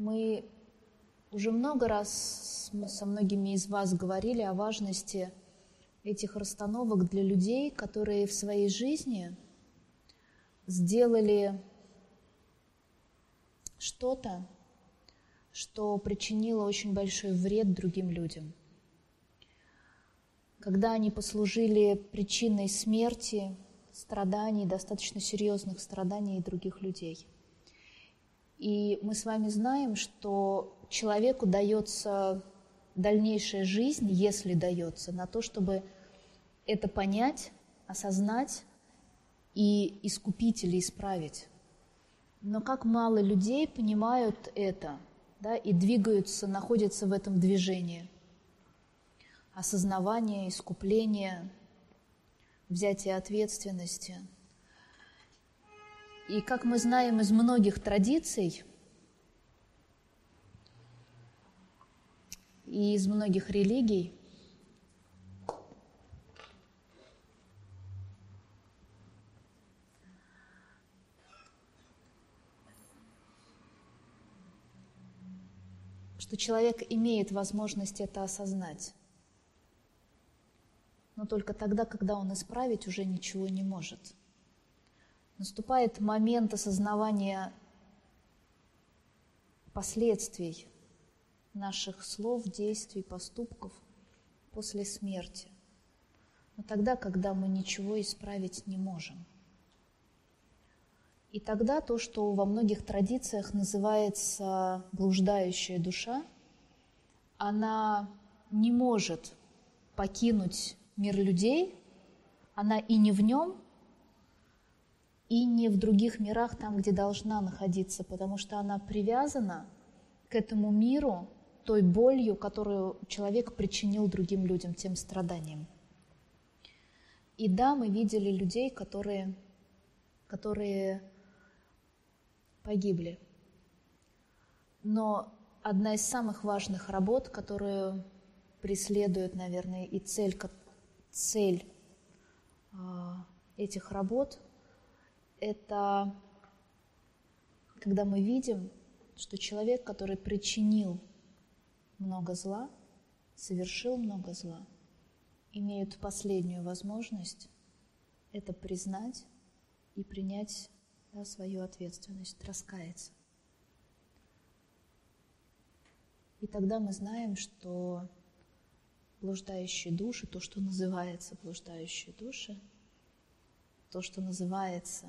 Мы уже много раз со многими из вас говорили о важности этих расстановок для людей, которые в своей жизни сделали что-то, что причинило очень большой вред другим людям. Когда они послужили причиной смерти, страданий, достаточно серьезных страданий других людей. И мы с вами знаем, что человеку дается дальнейшая жизнь, если дается, на то, чтобы это понять, осознать и искупить или исправить. Но как мало людей понимают это да, и двигаются, находятся в этом движении. Осознавание, искупление, взятие ответственности. И как мы знаем из многих традиций и из многих религий, что человек имеет возможность это осознать, но только тогда, когда он исправить уже ничего не может. Наступает момент осознавания последствий наших слов, действий, поступков после смерти. Но тогда, когда мы ничего исправить не можем. И тогда то, что во многих традициях называется блуждающая душа, она не может покинуть мир людей, она и не в нем, и не в других мирах, там, где должна находиться, потому что она привязана к этому миру той болью, которую человек причинил другим людям, тем страданием. И да, мы видели людей, которые, которые погибли. Но одна из самых важных работ, которую преследует, наверное, и цель, цель а, этих работ, это когда мы видим, что человек, который причинил много зла, совершил много зла, имеет последнюю возможность это признать и принять да, свою ответственность, раскаяться. И тогда мы знаем, что блуждающие души, то, что называется блуждающие души, то, что называется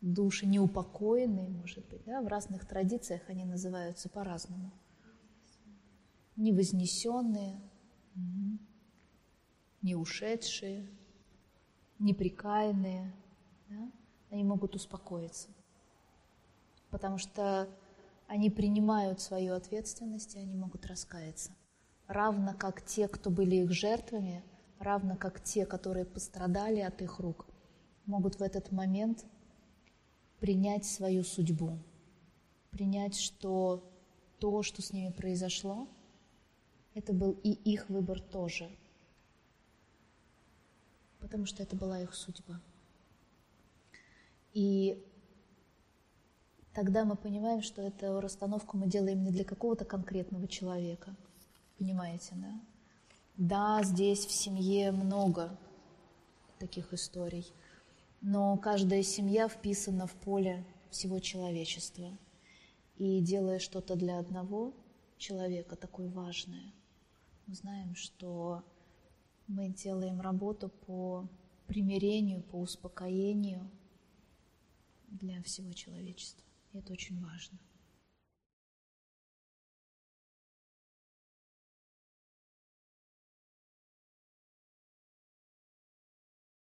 души неупокоенные, может быть, да, в разных традициях они называются по-разному. Невознесенные, не ушедшие, неприкаянные, да, они могут успокоиться. Потому что они принимают свою ответственность, и они могут раскаяться. Равно как те, кто были их жертвами, равно как те, которые пострадали от их рук, могут в этот момент принять свою судьбу, принять, что то, что с ними произошло, это был и их выбор тоже, потому что это была их судьба. И тогда мы понимаем, что эту расстановку мы делаем не для какого-то конкретного человека. Понимаете, да? Да, здесь в семье много таких историй, но каждая семья вписана в поле всего человечества. И делая что-то для одного человека такое важное, мы знаем, что мы делаем работу по примирению, по успокоению – для всего человечества. И это очень важно.